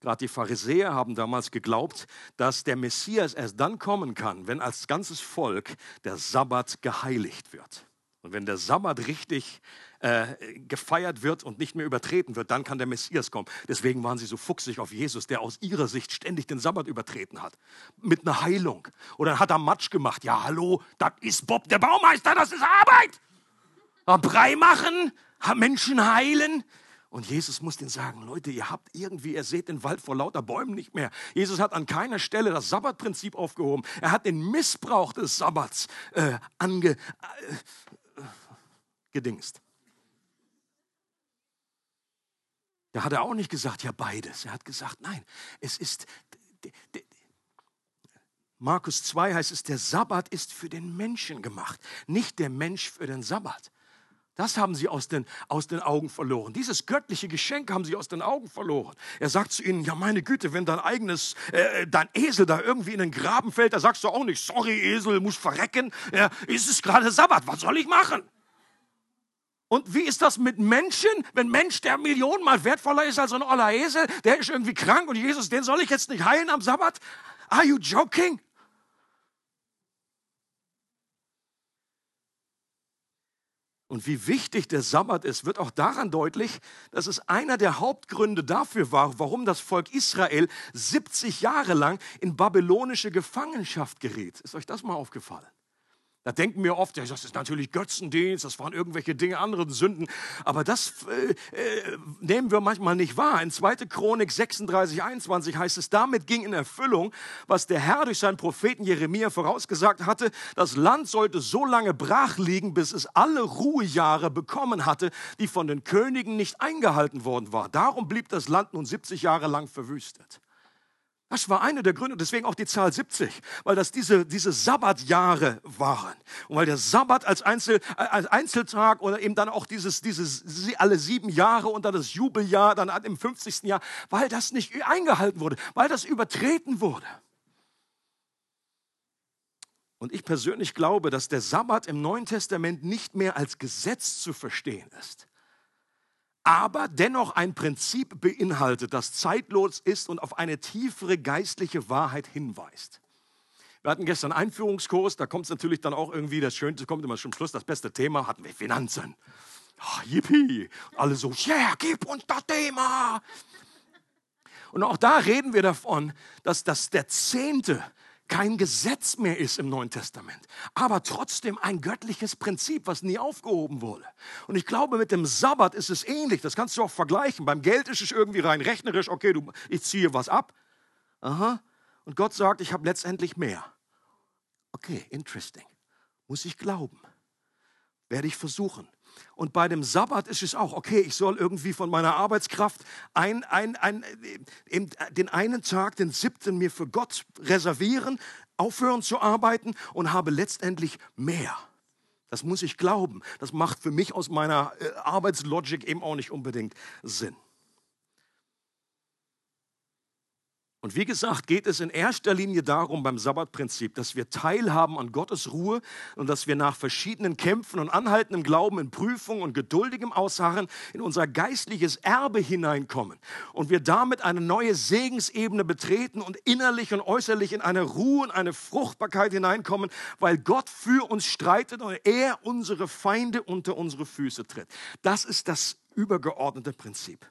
Gerade die Pharisäer haben damals geglaubt, dass der Messias erst dann kommen kann, wenn als ganzes Volk der Sabbat geheiligt wird. Und wenn der Sabbat richtig äh, gefeiert wird und nicht mehr übertreten wird, dann kann der Messias kommen. Deswegen waren sie so fuchsig auf Jesus, der aus ihrer Sicht ständig den Sabbat übertreten hat. Mit einer Heilung. Oder hat er Matsch gemacht. Ja, hallo, das ist Bob der Baumeister, das ist Arbeit. Brei machen, Menschen heilen. Und Jesus muss denen sagen, Leute, ihr habt irgendwie, ihr seht den Wald vor lauter Bäumen nicht mehr. Jesus hat an keiner Stelle das Sabbatprinzip aufgehoben. Er hat den Missbrauch des Sabbats äh, ange, äh, gedingst. Da hat er auch nicht gesagt, ja beides. Er hat gesagt, nein, es ist, Markus 2 heißt es, der Sabbat ist für den Menschen gemacht, nicht der Mensch für den Sabbat. Das haben sie aus den, aus den Augen verloren. Dieses göttliche Geschenk haben sie aus den Augen verloren. Er sagt zu ihnen, ja meine Güte, wenn dein eigenes, äh, dein Esel da irgendwie in den Graben fällt, da sagst du auch nicht, sorry Esel, muss verrecken, ja, ist es gerade Sabbat, was soll ich machen? Und wie ist das mit Menschen, wenn Mensch, der millionenmal wertvoller ist als ein oller Esel, der ist irgendwie krank und Jesus, den soll ich jetzt nicht heilen am Sabbat? Are you joking? Und wie wichtig der Sabbat ist, wird auch daran deutlich, dass es einer der Hauptgründe dafür war, warum das Volk Israel 70 Jahre lang in babylonische Gefangenschaft geriet. Ist euch das mal aufgefallen? Da denken wir oft, ja, das ist natürlich Götzendienst, das waren irgendwelche Dinge, andere Sünden. Aber das äh, äh, nehmen wir manchmal nicht wahr. In 2. Chronik 36, 21 heißt es, damit ging in Erfüllung, was der Herr durch seinen Propheten Jeremia vorausgesagt hatte, das Land sollte so lange brach liegen, bis es alle Ruhejahre bekommen hatte, die von den Königen nicht eingehalten worden waren. Darum blieb das Land nun 70 Jahre lang verwüstet. Das war einer der Gründe, deswegen auch die Zahl 70, weil das diese, diese Sabbatjahre waren. Und weil der Sabbat als, Einzel, als Einzeltag oder eben dann auch dieses, dieses alle sieben Jahre und dann das Jubeljahr, dann im 50. Jahr, weil das nicht eingehalten wurde, weil das übertreten wurde. Und ich persönlich glaube, dass der Sabbat im Neuen Testament nicht mehr als Gesetz zu verstehen ist aber dennoch ein Prinzip beinhaltet, das zeitlos ist und auf eine tiefere geistliche Wahrheit hinweist. Wir hatten gestern einen Einführungskurs, da kommt es natürlich dann auch irgendwie, das Schönste kommt immer zum Schluss, das beste Thema hatten wir Finanzen. Oh, yippie. Alle so, yeah, gib uns das Thema. Und auch da reden wir davon, dass das der Zehnte kein Gesetz mehr ist im Neuen Testament, aber trotzdem ein göttliches Prinzip, was nie aufgehoben wurde. Und ich glaube, mit dem Sabbat ist es ähnlich. Das kannst du auch vergleichen. Beim Geld ist es irgendwie rein rechnerisch, okay, du, ich ziehe was ab. Aha. Und Gott sagt, ich habe letztendlich mehr. Okay, interesting. Muss ich glauben. Werde ich versuchen. Und bei dem Sabbat ist es auch, okay, ich soll irgendwie von meiner Arbeitskraft ein, ein, ein, den einen Tag, den siebten, mir für Gott reservieren, aufhören zu arbeiten und habe letztendlich mehr. Das muss ich glauben. Das macht für mich aus meiner äh, Arbeitslogik eben auch nicht unbedingt Sinn. Und wie gesagt, geht es in erster Linie darum beim Sabbatprinzip, dass wir teilhaben an Gottes Ruhe und dass wir nach verschiedenen Kämpfen und anhaltendem Glauben in Prüfung und geduldigem Ausharren in unser geistliches Erbe hineinkommen und wir damit eine neue Segensebene betreten und innerlich und äußerlich in eine Ruhe und eine Fruchtbarkeit hineinkommen, weil Gott für uns streitet und er unsere Feinde unter unsere Füße tritt. Das ist das übergeordnete Prinzip.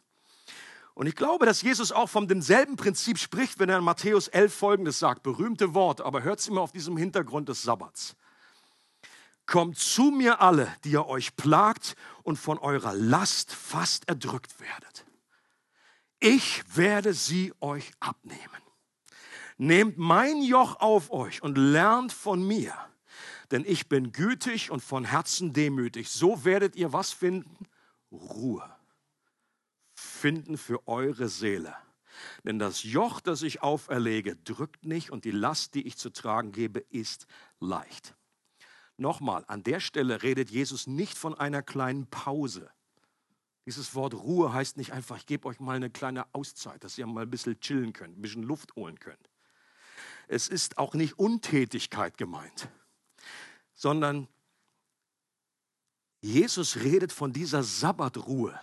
Und ich glaube, dass Jesus auch von demselben Prinzip spricht, wenn er in Matthäus 11 folgendes sagt. Berühmte Wort, aber hört es immer auf diesem Hintergrund des Sabbats. Kommt zu mir alle, die ihr euch plagt und von eurer Last fast erdrückt werdet. Ich werde sie euch abnehmen. Nehmt mein Joch auf euch und lernt von mir, denn ich bin gütig und von Herzen demütig. So werdet ihr was finden? Ruhe finden für eure Seele. Denn das Joch, das ich auferlege, drückt nicht und die Last, die ich zu tragen gebe, ist leicht. Nochmal, an der Stelle redet Jesus nicht von einer kleinen Pause. Dieses Wort Ruhe heißt nicht einfach, ich gebe euch mal eine kleine Auszeit, dass ihr mal ein bisschen chillen könnt, ein bisschen Luft holen könnt. Es ist auch nicht Untätigkeit gemeint, sondern Jesus redet von dieser Sabbatruhe,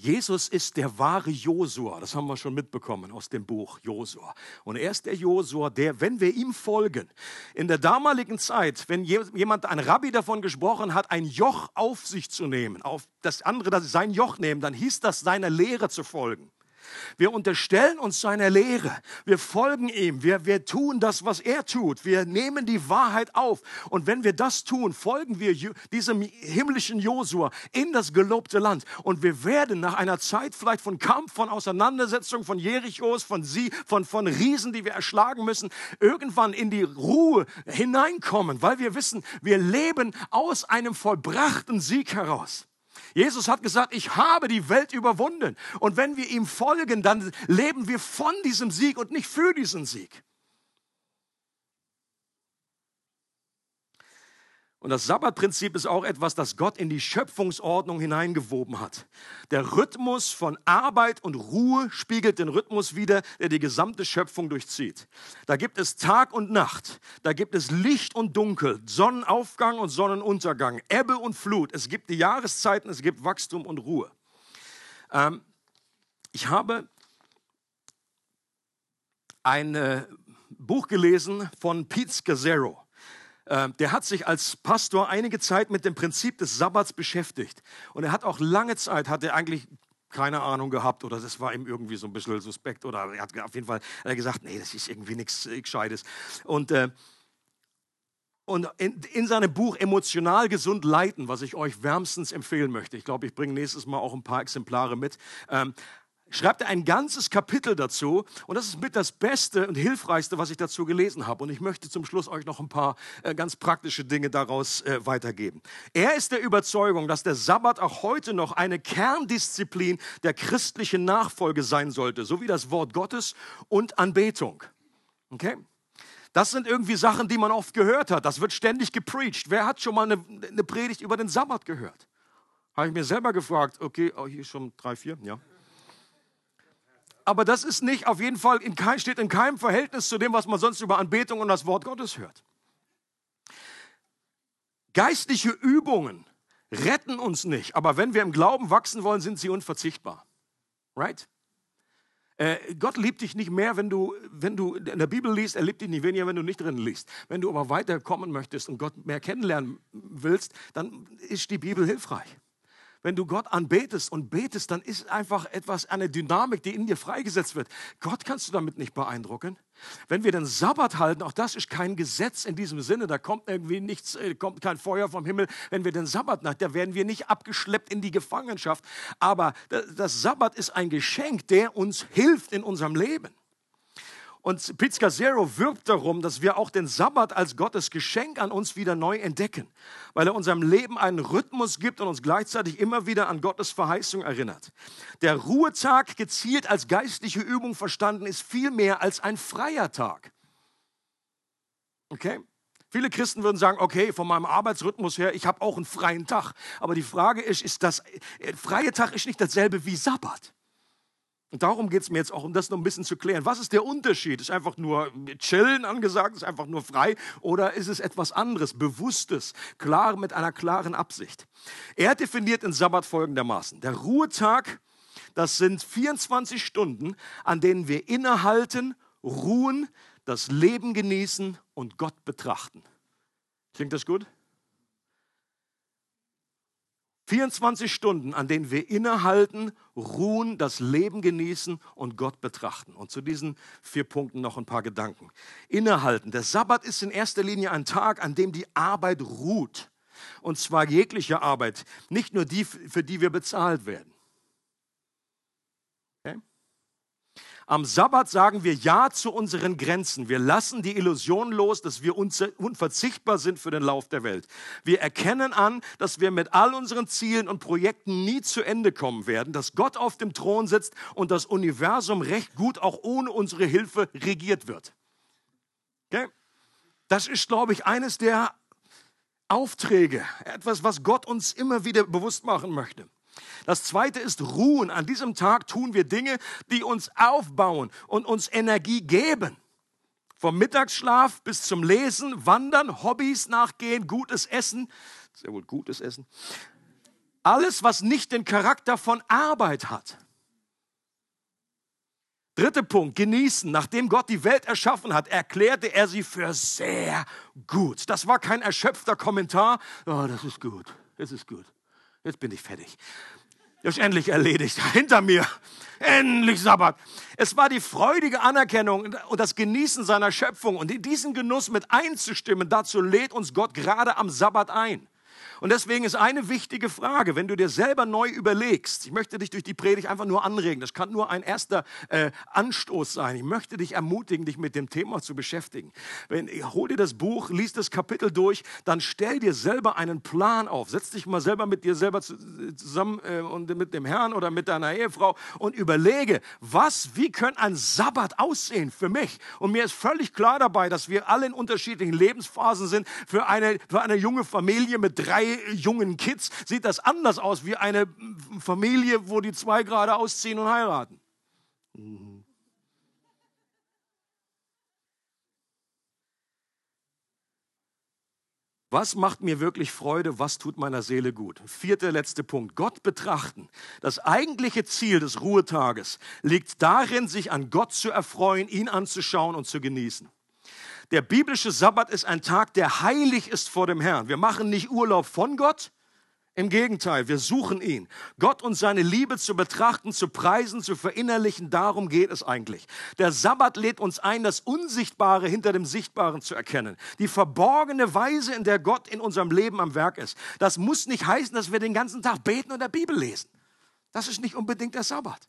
Jesus ist der wahre Josua, das haben wir schon mitbekommen aus dem Buch Josua. Und er ist der Josua, der, wenn wir ihm folgen, in der damaligen Zeit, wenn jemand, ein Rabbi davon gesprochen hat, ein Joch auf sich zu nehmen, auf das andere, dass sein Joch nehmen, dann hieß das, seiner Lehre zu folgen. Wir unterstellen uns seiner Lehre. Wir folgen ihm. Wir, wir tun das, was er tut. Wir nehmen die Wahrheit auf. Und wenn wir das tun, folgen wir diesem himmlischen Josua in das gelobte Land. Und wir werden nach einer Zeit vielleicht von Kampf, von Auseinandersetzung, von Jerichos, von sie, von, von Riesen, die wir erschlagen müssen, irgendwann in die Ruhe hineinkommen, weil wir wissen, wir leben aus einem vollbrachten Sieg heraus. Jesus hat gesagt, ich habe die Welt überwunden. Und wenn wir ihm folgen, dann leben wir von diesem Sieg und nicht für diesen Sieg. Und das Sabbatprinzip ist auch etwas, das Gott in die Schöpfungsordnung hineingewoben hat. Der Rhythmus von Arbeit und Ruhe spiegelt den Rhythmus wider, der die gesamte Schöpfung durchzieht. Da gibt es Tag und Nacht, da gibt es Licht und Dunkel, Sonnenaufgang und Sonnenuntergang, Ebbe und Flut. Es gibt die Jahreszeiten, es gibt Wachstum und Ruhe. Ähm, ich habe ein äh, Buch gelesen von Pete Scazzaro. Äh, der hat sich als Pastor einige Zeit mit dem Prinzip des Sabbats beschäftigt. Und er hat auch lange Zeit, hat er eigentlich keine Ahnung gehabt oder das war ihm irgendwie so ein bisschen suspekt oder er hat auf jeden Fall gesagt, nee, das ist irgendwie nichts Gescheites. Und, äh, und in, in, seinem Buch Emotional gesund leiten, was ich euch wärmstens empfehlen möchte, ich glaube, ich bringe nächstes Mal auch ein paar Exemplare mit, ähm, schreibt er ein ganzes Kapitel dazu und das ist mit das Beste und Hilfreichste, was ich dazu gelesen habe. Und ich möchte zum Schluss euch noch ein paar äh, ganz praktische Dinge daraus äh, weitergeben. Er ist der Überzeugung, dass der Sabbat auch heute noch eine Kerndisziplin der christlichen Nachfolge sein sollte, so wie das Wort Gottes und Anbetung. Okay? Das sind irgendwie Sachen, die man oft gehört hat. Das wird ständig gepreacht. Wer hat schon mal eine, eine Predigt über den Sabbat gehört? Habe ich mir selber gefragt. Okay, oh, hier schon drei, vier, ja aber das ist nicht auf jeden Fall, in kein, steht in keinem Verhältnis zu dem, was man sonst über Anbetung und das Wort Gottes hört. Geistliche Übungen retten uns nicht, aber wenn wir im Glauben wachsen wollen, sind sie unverzichtbar. Right? Äh, Gott liebt dich nicht mehr, wenn du, wenn du in der Bibel liest, er liebt dich nicht weniger, wenn du nicht drin liest. Wenn du aber weiterkommen möchtest und Gott mehr kennenlernen willst, dann ist die Bibel hilfreich wenn du Gott anbetest und betest, dann ist einfach etwas, eine Dynamik, die in dir freigesetzt wird. Gott kannst du damit nicht beeindrucken. Wenn wir den Sabbat halten, auch das ist kein Gesetz in diesem Sinne, da kommt irgendwie nichts, äh, kommt kein Feuer vom Himmel. Wenn wir den Sabbat nach, da werden wir nicht abgeschleppt in die Gefangenschaft. Aber das Sabbat ist ein Geschenk, der uns hilft in unserem Leben. Und Pizza Zero wirbt darum, dass wir auch den Sabbat als Gottes Geschenk an uns wieder neu entdecken, weil er unserem Leben einen Rhythmus gibt und uns gleichzeitig immer wieder an Gottes Verheißung erinnert. Der Ruhetag gezielt als geistliche Übung verstanden ist viel mehr als ein freier Tag. Okay? Viele Christen würden sagen, okay, von meinem Arbeitsrhythmus her, ich habe auch einen freien Tag. Aber die Frage ist, ist das, äh, freie Tag ist nicht dasselbe wie Sabbat. Und darum geht es mir jetzt auch, um das noch ein bisschen zu klären. Was ist der Unterschied? Ist einfach nur chillen angesagt, ist einfach nur frei oder ist es etwas anderes, bewusstes, klar mit einer klaren Absicht? Er definiert den Sabbat folgendermaßen. Der Ruhetag, das sind 24 Stunden, an denen wir innehalten, ruhen, das Leben genießen und Gott betrachten. Klingt das gut? 24 Stunden, an denen wir innehalten, ruhen, das Leben genießen und Gott betrachten. Und zu diesen vier Punkten noch ein paar Gedanken. Innehalten. Der Sabbat ist in erster Linie ein Tag, an dem die Arbeit ruht. Und zwar jegliche Arbeit, nicht nur die, für die wir bezahlt werden. Am Sabbat sagen wir Ja zu unseren Grenzen. Wir lassen die Illusion los, dass wir unverzichtbar sind für den Lauf der Welt. Wir erkennen an, dass wir mit all unseren Zielen und Projekten nie zu Ende kommen werden, dass Gott auf dem Thron sitzt und das Universum recht gut auch ohne unsere Hilfe regiert wird. Okay? Das ist, glaube ich, eines der Aufträge, etwas, was Gott uns immer wieder bewusst machen möchte. Das zweite ist Ruhen. An diesem Tag tun wir Dinge, die uns aufbauen und uns Energie geben. Vom Mittagsschlaf bis zum Lesen, Wandern, Hobbys nachgehen, gutes Essen. Sehr wohl gutes Essen. Alles, was nicht den Charakter von Arbeit hat. Dritter Punkt, genießen. Nachdem Gott die Welt erschaffen hat, erklärte er sie für sehr gut. Das war kein erschöpfter Kommentar. Oh, das ist gut, das ist gut. Jetzt bin ich fertig. Ist endlich erledigt. <laughs> Hinter mir. Endlich Sabbat. Es war die freudige Anerkennung und das Genießen seiner Schöpfung. Und diesen Genuss mit einzustimmen, dazu lädt uns Gott gerade am Sabbat ein. Und deswegen ist eine wichtige Frage, wenn du dir selber neu überlegst, ich möchte dich durch die Predigt einfach nur anregen, das kann nur ein erster äh, Anstoß sein. Ich möchte dich ermutigen, dich mit dem Thema zu beschäftigen. Wenn, hol dir das Buch, lies das Kapitel durch, dann stell dir selber einen Plan auf. Setz dich mal selber mit dir selber zusammen äh, und mit dem Herrn oder mit deiner Ehefrau und überlege, was, wie könnte ein Sabbat aussehen für mich? Und mir ist völlig klar dabei, dass wir alle in unterschiedlichen Lebensphasen sind. Für eine, für eine junge Familie mit drei jungen Kids sieht das anders aus wie eine Familie, wo die zwei gerade ausziehen und heiraten. Was macht mir wirklich Freude? Was tut meiner Seele gut? Vierter, letzter Punkt. Gott betrachten. Das eigentliche Ziel des Ruhetages liegt darin, sich an Gott zu erfreuen, ihn anzuschauen und zu genießen. Der biblische Sabbat ist ein Tag, der heilig ist vor dem Herrn. Wir machen nicht Urlaub von Gott, im Gegenteil, wir suchen ihn. Gott und seine Liebe zu betrachten, zu preisen, zu verinnerlichen, darum geht es eigentlich. Der Sabbat lädt uns ein, das Unsichtbare hinter dem Sichtbaren zu erkennen. Die verborgene Weise, in der Gott in unserem Leben am Werk ist. Das muss nicht heißen, dass wir den ganzen Tag beten und der Bibel lesen. Das ist nicht unbedingt der Sabbat.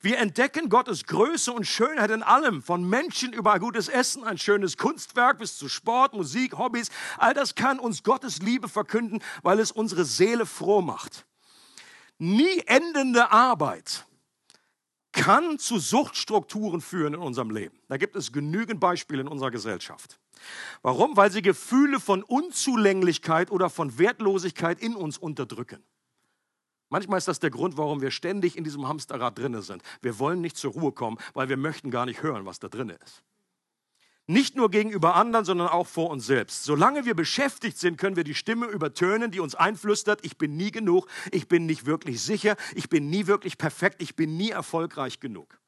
Wir entdecken Gottes Größe und Schönheit in allem, von Menschen über gutes Essen, ein schönes Kunstwerk bis zu Sport, Musik, Hobbys. All das kann uns Gottes Liebe verkünden, weil es unsere Seele froh macht. Nie endende Arbeit kann zu Suchtstrukturen führen in unserem Leben. Da gibt es genügend Beispiele in unserer Gesellschaft. Warum? Weil sie Gefühle von Unzulänglichkeit oder von Wertlosigkeit in uns unterdrücken. Manchmal ist das der Grund, warum wir ständig in diesem Hamsterrad drinne sind. Wir wollen nicht zur Ruhe kommen, weil wir möchten gar nicht hören, was da drinne ist. Nicht nur gegenüber anderen, sondern auch vor uns selbst. Solange wir beschäftigt sind, können wir die Stimme übertönen, die uns einflüstert, ich bin nie genug, ich bin nicht wirklich sicher, ich bin nie wirklich perfekt, ich bin nie erfolgreich genug.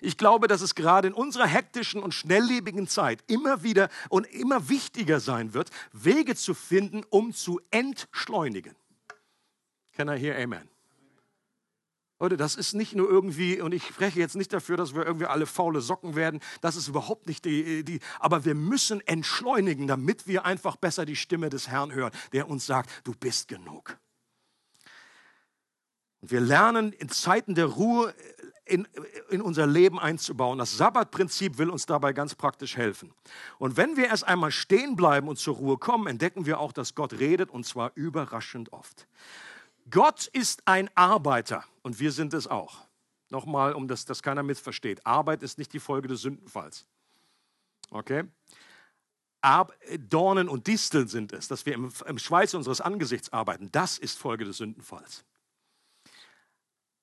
Ich glaube, dass es gerade in unserer hektischen und schnelllebigen Zeit immer wieder und immer wichtiger sein wird, Wege zu finden, um zu entschleunigen. Can I hear Amen? Leute, das ist nicht nur irgendwie, und ich spreche jetzt nicht dafür, dass wir irgendwie alle faule Socken werden, das ist überhaupt nicht die, die, aber wir müssen entschleunigen, damit wir einfach besser die Stimme des Herrn hören, der uns sagt, du bist genug. Und wir lernen in Zeiten der Ruhe in, in unser Leben einzubauen. Das Sabbatprinzip will uns dabei ganz praktisch helfen. Und wenn wir erst einmal stehen bleiben und zur Ruhe kommen, entdecken wir auch, dass Gott redet und zwar überraschend oft. Gott ist ein Arbeiter und wir sind es auch. Nochmal, um das, dass keiner missversteht. Arbeit ist nicht die Folge des Sündenfalls. Okay? Ab, Dornen und Disteln sind es, dass wir im, im Schweiß unseres Angesichts arbeiten. Das ist Folge des Sündenfalls.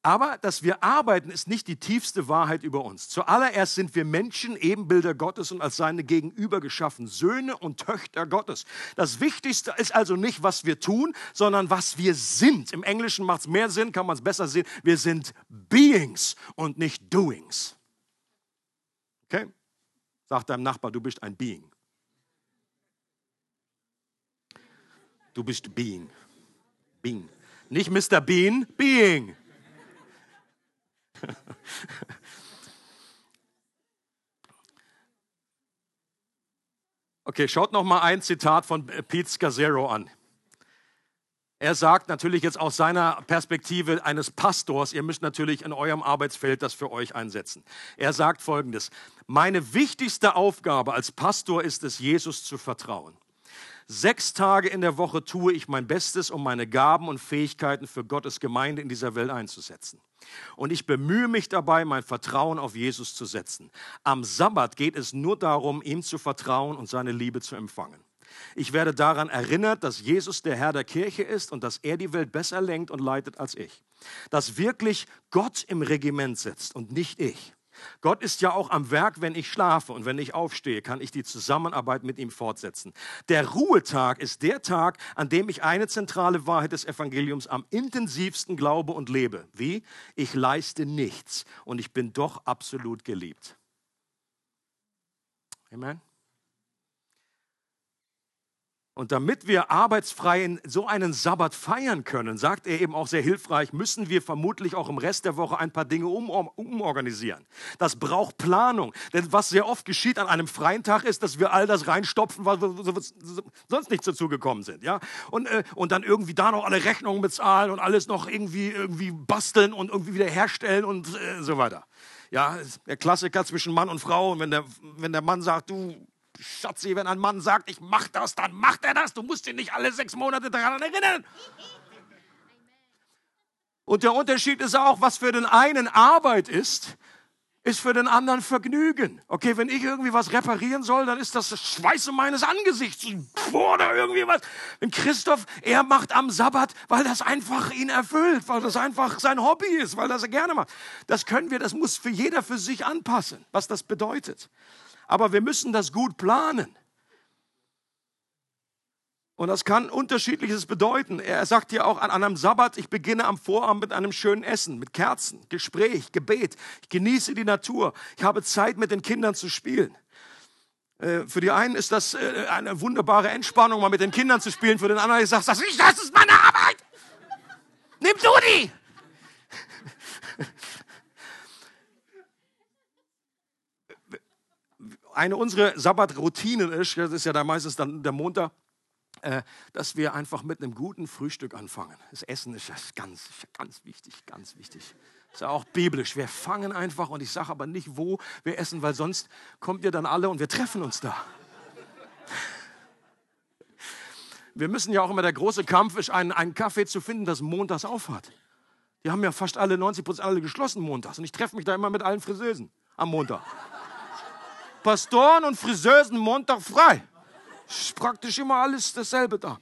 Aber dass wir arbeiten, ist nicht die tiefste Wahrheit über uns. Zuallererst sind wir Menschen, Ebenbilder Gottes und als seine Gegenüber geschaffen, Söhne und Töchter Gottes. Das Wichtigste ist also nicht, was wir tun, sondern was wir sind. Im Englischen macht es mehr Sinn, kann man es besser sehen. Wir sind Beings und nicht Doings. Okay? Sag deinem Nachbar, du bist ein Being. Du bist Being. Being. Nicht Mr. Bean, Being. <laughs> Okay, schaut noch mal ein Zitat von Pete Scazzaro an. Er sagt natürlich jetzt aus seiner Perspektive eines Pastors, ihr müsst natürlich in eurem Arbeitsfeld das für euch einsetzen. Er sagt folgendes, meine wichtigste Aufgabe als Pastor ist es, Jesus zu vertrauen. Sechs Tage in der Woche tue ich mein Bestes, um meine Gaben und Fähigkeiten für Gottes Gemeinde in dieser Welt einzusetzen. Und ich bemühe mich dabei, mein Vertrauen auf Jesus zu setzen. Am Sabbat geht es nur darum, ihm zu vertrauen und seine Liebe zu empfangen. Ich werde daran erinnert, dass Jesus der Herr der Kirche ist und dass er die Welt besser lenkt und leitet als ich. Dass wirklich Gott im Regiment sitzt und nicht ich. Gott ist ja auch am Werk, wenn ich schlafe und wenn ich aufstehe, kann ich die Zusammenarbeit mit ihm fortsetzen. Der Ruhetag ist der Tag, an dem ich eine zentrale Wahrheit des Evangeliums am intensivsten glaube und lebe. Wie? Ich leiste nichts und ich bin doch absolut geliebt. Amen. Und damit wir arbeitsfrei so einen Sabbat feiern können, sagt er eben auch sehr hilfreich, müssen wir vermutlich auch im Rest der Woche ein paar Dinge um, umorganisieren. Das braucht Planung. Denn was sehr oft geschieht an einem freien Tag ist, dass wir all das reinstopfen, was sonst nicht dazu gekommen sind. Ja? Und, äh, und dann irgendwie da noch alle Rechnungen bezahlen und alles noch irgendwie, irgendwie basteln und irgendwie wieder herstellen und äh, so weiter. Ja, der Klassiker zwischen Mann und Frau. Und wenn der, wenn der Mann sagt, du, Schatzi, wenn ein Mann sagt, ich mach das, dann macht er das. Du musst ihn nicht alle sechs Monate daran erinnern. Und der Unterschied ist auch, was für den einen Arbeit ist, ist für den anderen Vergnügen. Okay, wenn ich irgendwie was reparieren soll, dann ist das das Schweißen meines Angesichts oder irgendwie was. Wenn Christoph, er macht am Sabbat, weil das einfach ihn erfüllt, weil das einfach sein Hobby ist, weil das er gerne macht. Das können wir, das muss für jeder für sich anpassen, was das bedeutet aber wir müssen das gut planen. Und das kann unterschiedliches bedeuten. Er sagt ja auch an einem Sabbat, ich beginne am Vorabend mit einem schönen Essen, mit Kerzen, Gespräch, Gebet. Ich genieße die Natur. Ich habe Zeit, mit den Kindern zu spielen. Äh, für die einen ist das äh, eine wunderbare Entspannung, mal mit den Kindern zu spielen. Für den anderen sage, das nicht, das ist meine Arbeit. Nimm du die. Eine unserer Sabbatroutinen ist, das ist ja da meistens dann der Montag, äh, dass wir einfach mit einem guten Frühstück anfangen. Das Essen ist ganz, ganz wichtig, ganz wichtig. Ist ja auch biblisch. Wir fangen einfach und ich sage aber nicht, wo wir essen, weil sonst kommt ihr dann alle und wir treffen uns da. Wir müssen ja auch immer, der große Kampf ist, einen, einen Kaffee zu finden, das montags aufhat. Die haben ja fast alle, 90 Prozent alle geschlossen montags. Und ich treffe mich da immer mit allen Friseusen am Montag. Pastoren und Friseusen Montag frei. Ist praktisch immer alles dasselbe da.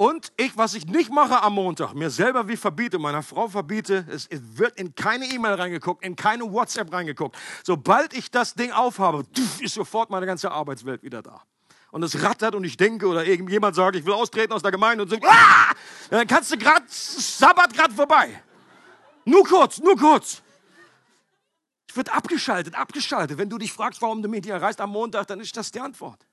Und ich, was ich nicht mache am Montag, mir selber wie verbiete, meiner Frau verbiete, es, wird in keine E-Mail reingeguckt, in keine WhatsApp reingeguckt. Sobald ich das Ding aufhabe, ist sofort meine ganze Arbeitswelt wieder da. Und es rattert und ich denke oder irgendjemand sagt, ich will austreten aus der Gemeinde und so, ah! dann kannst du gerade, Sabbat gerade vorbei. Nur kurz, nur kurz. Es wird abgeschaltet, abgeschaltet. Wenn du dich fragst, warum du mich nicht erreichst am Montag, dann ist das die Antwort.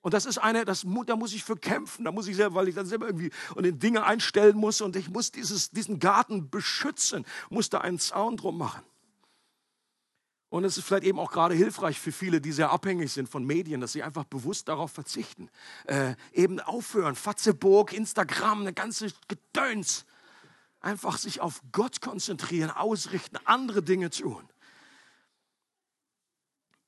Und das ist eine, das, da muss ich für kämpfen, da muss ich selber, weil ich dann selber irgendwie und den Dinge einstellen muss und ich muss dieses, diesen Garten beschützen, muss da einen Zaun drum machen. Und es ist vielleicht eben auch gerade hilfreich für viele, die sehr abhängig sind von Medien, dass sie einfach bewusst darauf verzichten. Äh, eben aufhören, Fatzeburg, Instagram, eine ganze Gedöns. Einfach sich auf Gott konzentrieren, ausrichten, andere Dinge tun.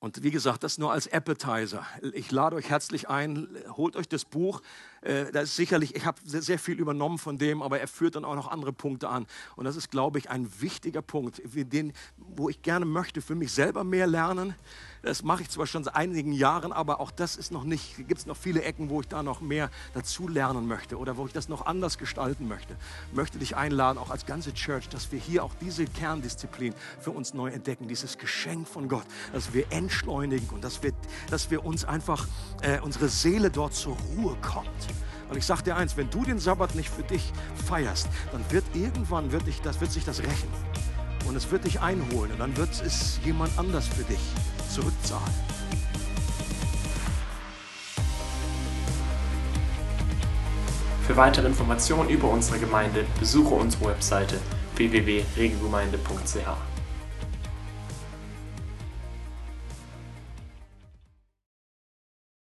Und wie gesagt, das nur als Appetizer. Ich lade euch herzlich ein, holt euch das Buch. Äh, da ist sicherlich, ich habe sehr viel übernommen von dem, aber er führt dann auch noch andere Punkte an. Und das ist, glaube ich, ein wichtiger Punkt, den, wo ich gerne möchte für mich selber mehr lernen. Das mache ich zwar schon seit einigen Jahren, aber auch das ist noch nicht, gibt es noch viele Ecken, wo ich da noch mehr dazu lernen möchte oder wo ich das noch anders gestalten möchte. Möchte dich einladen, auch als ganze Church, dass wir hier auch diese Kerndisziplin für uns neu entdecken, dieses Geschenk von Gott, dass wir entschleunigen und dass wir, dass wir uns einfach, äh, unsere Seele dort zur Ruhe kommt. Und ich sage dir eins, wenn du den Sabbat nicht für dich feierst, dann wird irgendwann wird dich, das wird sich das rächen. Und es wird dich einholen und dann wird es jemand anders für dich zurückzahlen.
Für weitere Informationen über unsere Gemeinde besuche unsere Webseite www.regelgemeinde.ch.